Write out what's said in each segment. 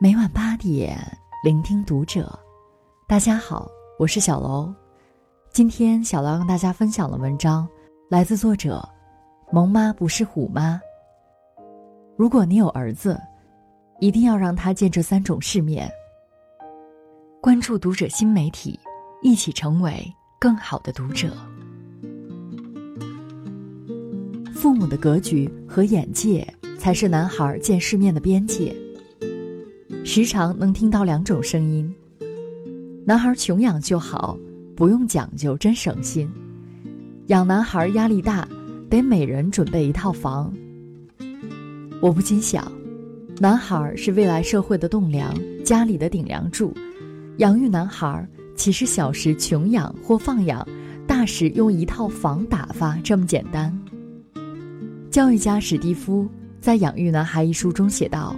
每晚八点，聆听读者。大家好，我是小楼。今天小楼跟大家分享的文章来自作者“萌妈不是虎妈”。如果你有儿子，一定要让他见这三种世面。关注读者新媒体，一起成为更好的读者。父母的格局和眼界，才是男孩见世面的边界。时常能听到两种声音：男孩穷养就好，不用讲究真省心；养男孩压力大，得每人准备一套房。我不禁想，男孩是未来社会的栋梁，家里的顶梁柱。养育男孩，岂是小时穷养或放养，大时用一套房打发这么简单？教育家史蒂夫在《养育男孩》一书中写道。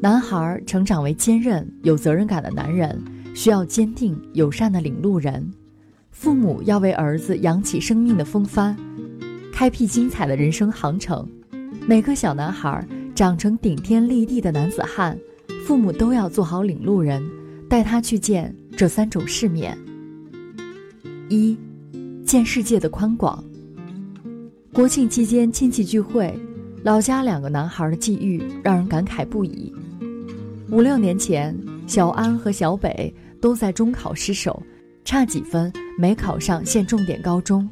男孩成长为坚韧、有责任感的男人，需要坚定、友善的领路人。父母要为儿子扬起生命的风帆，开辟精彩的人生航程。每个小男孩长成顶天立地的男子汉，父母都要做好领路人，带他去见这三种世面。一，见世界的宽广。国庆期间亲戚聚会，老家两个男孩的际遇让人感慨不已。五六年前，小安和小北都在中考失手，差几分没考上县重点高中。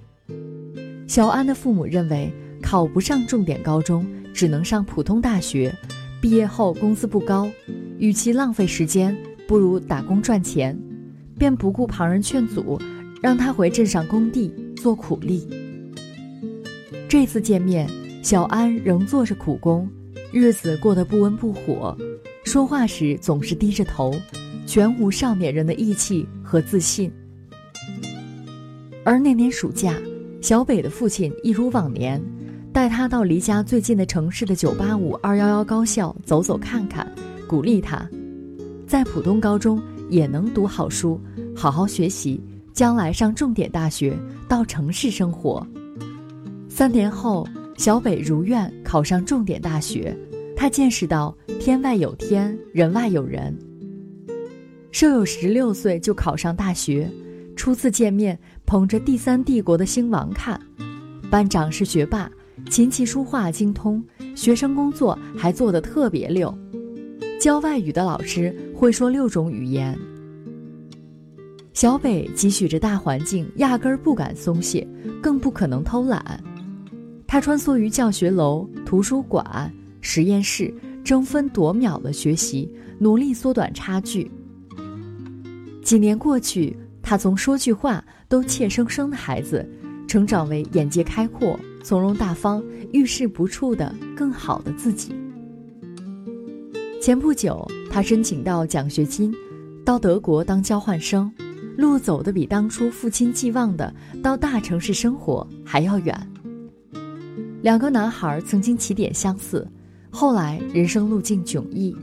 小安的父母认为考不上重点高中，只能上普通大学，毕业后工资不高，与其浪费时间，不如打工赚钱，便不顾旁人劝阻，让他回镇上工地做苦力。这次见面，小安仍做着苦工，日子过得不温不火。说话时总是低着头，全无少年人的义气和自信。而那年暑假，小北的父亲一如往年，带他到离家最近的城市的985、211高校走走看看，鼓励他，在普通高中也能读好书，好好学习，将来上重点大学，到城市生活。三年后，小北如愿考上重点大学。他见识到天外有天，人外有人。舍友十六岁就考上大学，初次见面捧着第三帝国的兴亡看。班长是学霸，琴棋书画精通，学生工作还做得特别溜。教外语的老师会说六种语言。小北汲取着大环境，压根儿不敢松懈，更不可能偷懒。他穿梭于教学楼、图书馆。实验室争分夺秒的学习，努力缩短差距。几年过去，他从说句话都怯生生的孩子，成长为眼界开阔、从容大方、遇事不怵的更好的自己。前不久，他申请到奖学金，到德国当交换生，路走得比当初父亲寄望的到大城市生活还要远。两个男孩曾经起点相似。后来人生路径迥异。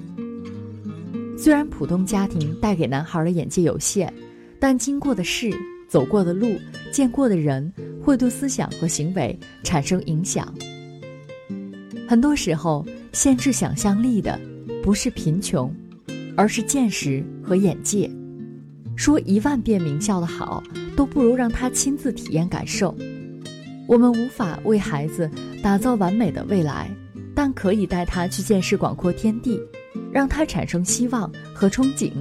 虽然普通家庭带给男孩的眼界有限，但经过的事、走过的路、见过的人，会对思想和行为产生影响。很多时候，限制想象力的不是贫穷，而是见识和眼界。说一万遍名校的好，都不如让他亲自体验感受。我们无法为孩子打造完美的未来。但可以带他去见识广阔天地，让他产生希望和憧憬，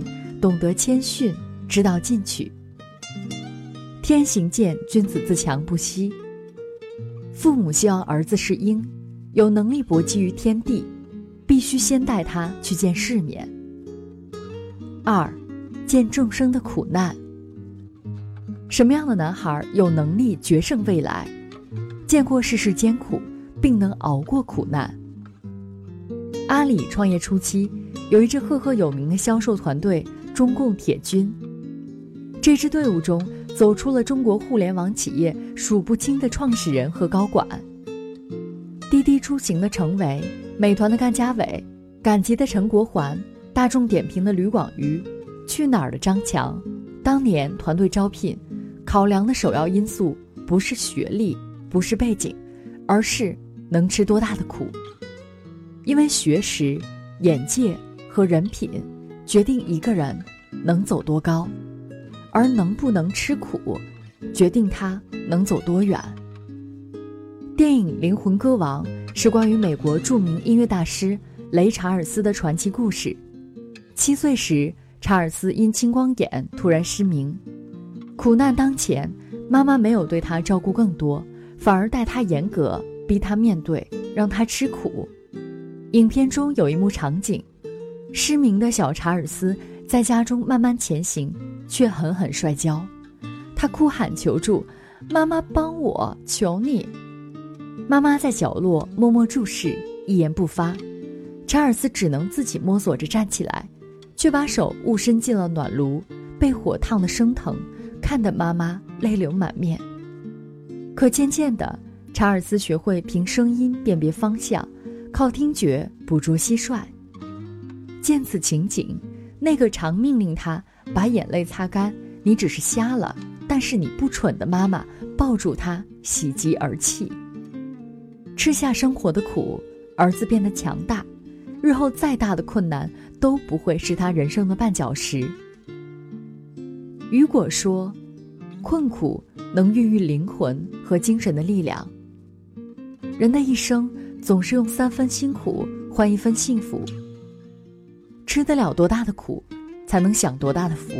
懂得谦逊，知道进取。天行健，君子自强不息。父母希望儿子是鹰，有能力搏击于天地，必须先带他去见世面。二，见众生的苦难。什么样的男孩有能力决胜未来？见过世事艰苦，并能熬过苦难。阿里创业初期，有一支赫赫有名的销售团队——中共铁军。这支队伍中，走出了中国互联网企业数不清的创始人和高管。滴滴出行的程维，美团的甘家伟，赶集的陈国环，大众点评的吕广瑜，去哪儿的张强。当年团队招聘，考量的首要因素不是学历，不是背景，而是能吃多大的苦。因为学识、眼界和人品，决定一个人能走多高，而能不能吃苦，决定他能走多远。电影《灵魂歌王》是关于美国著名音乐大师雷查尔斯的传奇故事。七岁时，查尔斯因青光眼突然失明，苦难当前，妈妈没有对他照顾更多，反而待他严格，逼他面对，让他吃苦。影片中有一幕场景，失明的小查尔斯在家中慢慢前行，却狠狠摔跤，他哭喊求助：“妈妈帮我，求你！”妈妈在角落默默注视，一言不发。查尔斯只能自己摸索着站起来，却把手误伸进了暖炉，被火烫得生疼，看得妈妈泪流满面。可渐渐的，查尔斯学会凭声音辨别方向，靠听觉捕捉蟋蟀。见此情景，那个常命令他把眼泪擦干，你只是瞎了，但是你不蠢的妈妈抱住他，喜极而泣。吃下生活的苦，儿子变得强大，日后再大的困难都不会是他人生的绊脚石。雨果说：“困苦能孕育灵魂和精神的力量。人的一生总是用三分辛苦换一分幸福。吃得了多大的苦，才能享多大的福。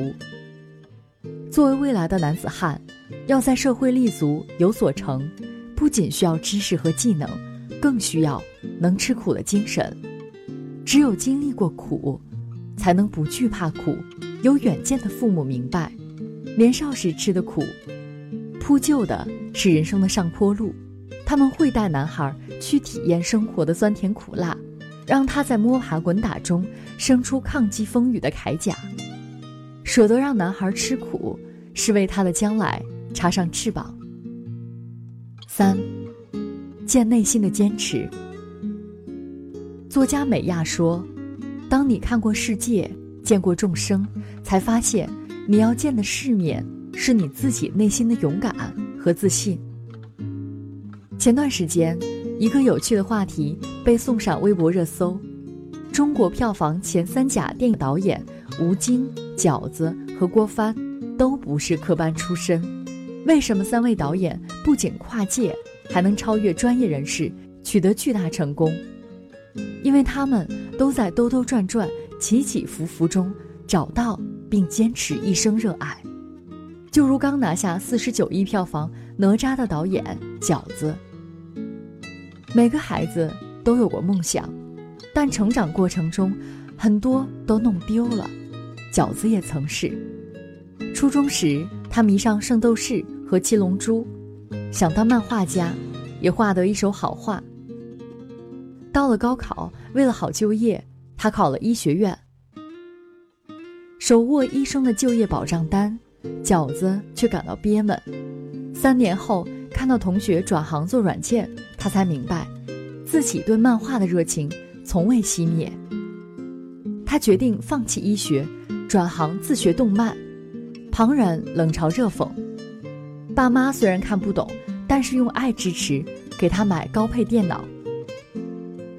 作为未来的男子汉，要在社会立足有所成。”不仅需要知识和技能，更需要能吃苦的精神。只有经历过苦，才能不惧怕苦。有远见的父母明白，年少时吃的苦，铺就的是人生的上坡路。他们会带男孩去体验生活的酸甜苦辣，让他在摸爬滚打中生出抗击风雨的铠甲。舍得让男孩吃苦，是为他的将来插上翅膀。三，见内心的坚持。作家美亚说：“当你看过世界，见过众生，才发现你要见的世面是你自己内心的勇敢和自信。”前段时间，一个有趣的话题被送上微博热搜：中国票房前三甲电影导演吴京、饺子和郭帆都不是科班出身。为什么三位导演不仅跨界，还能超越专业人士，取得巨大成功？因为他们都在兜兜转转、起起伏伏中找到并坚持一生热爱。就如刚拿下四十九亿票房《哪吒》的导演饺子。每个孩子都有过梦想，但成长过程中很多都弄丢了。饺子也曾是。初中时，他迷上《圣斗士》和《七龙珠》，想当漫画家，也画得一手好画。到了高考，为了好就业，他考了医学院，手握医生的就业保障单，饺子却感到憋闷。三年后，看到同学转行做软件，他才明白，自己对漫画的热情从未熄灭。他决定放弃医学，转行自学动漫。旁人冷嘲热讽，爸妈虽然看不懂，但是用爱支持，给他买高配电脑。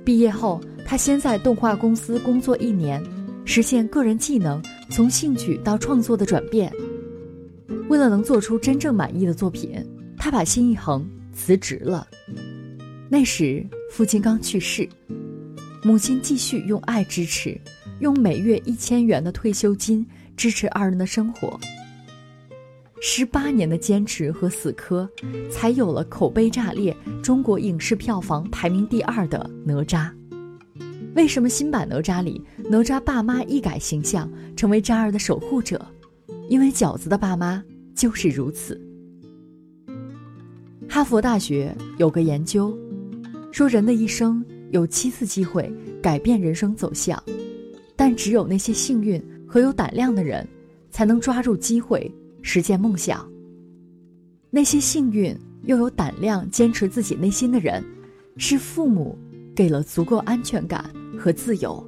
毕业后，他先在动画公司工作一年，实现个人技能从兴趣到创作的转变。为了能做出真正满意的作品，他把心一横，辞职了。那时父亲刚去世，母亲继续用爱支持，用每月一千元的退休金支持二人的生活。十八年的坚持和死磕，才有了口碑炸裂、中国影视票房排名第二的哪吒。为什么新版哪吒里哪吒爸妈一改形象，成为渣儿的守护者？因为饺子的爸妈就是如此。哈佛大学有个研究，说人的一生有七次机会改变人生走向，但只有那些幸运和有胆量的人，才能抓住机会。实现梦想。那些幸运又有胆量坚持自己内心的人，是父母给了足够安全感和自由。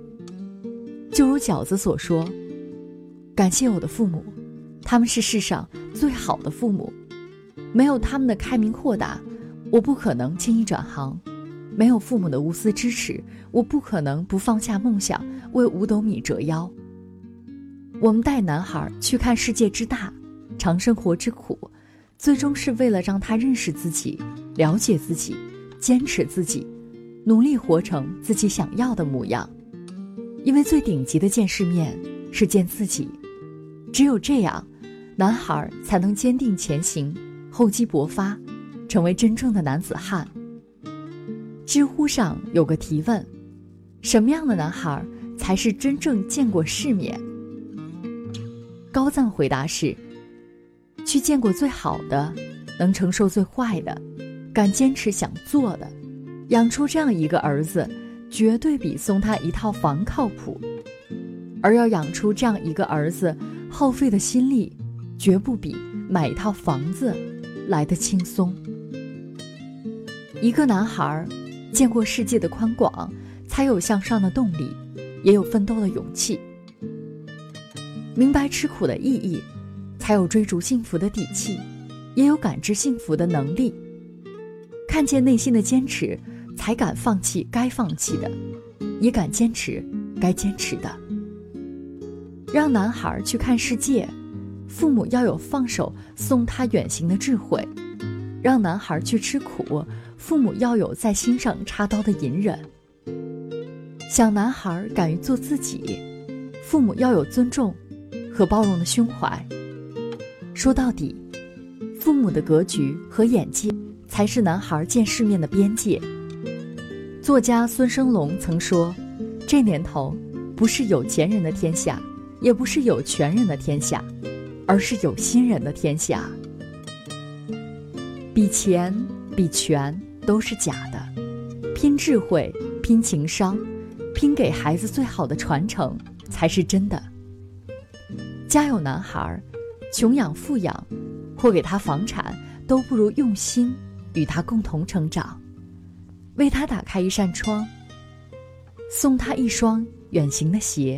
就如饺子所说：“感谢我的父母，他们是世上最好的父母。没有他们的开明豁达，我不可能轻易转行；没有父母的无私支持，我不可能不放下梦想，为五斗米折腰。我们带男孩去看世界之大，尝生活之苦，最终是为了让他认识自己，了解自己，坚持自己，努力活成自己想要的模样。因为最顶级的见世面是见自己，只有这样，男孩才能坚定前行，厚积薄发，成为真正的男子汉。知乎上有个提问：什么样的男孩才是真正见过世面？高赞回答是：去见过最好的，能承受最坏的，敢坚持想做的，养出这样一个儿子，绝对比送他一套房靠谱。而要养出这样一个儿子，耗费的心力，绝不比买一套房子来的轻松。一个男孩。见过世界的宽广，才有向上的动力，也有奋斗的勇气。明白吃苦的意义，才有追逐幸福的底气，也有感知幸福的能力。看见内心的坚持，才敢放弃该放弃的，也敢坚持该坚持的。让男孩去看世界，父母要有放手送他远行的智慧。让男孩去吃苦。父母要有在心上插刀的隐忍。小男孩敢于做自己，父母要有尊重和包容的胸怀。说到底，父母的格局和眼界才是男孩见世面的边界。作家孙生龙曾说：“这年头，不是有钱人的天下，也不是有权人的天下，而是有心人的天下。比钱，比权。”都是假的，拼智慧，拼情商，拼给孩子最好的传承才是真的。家有男孩，穷养富养，或给他房产，都不如用心与他共同成长，为他打开一扇窗，送他一双远行的鞋。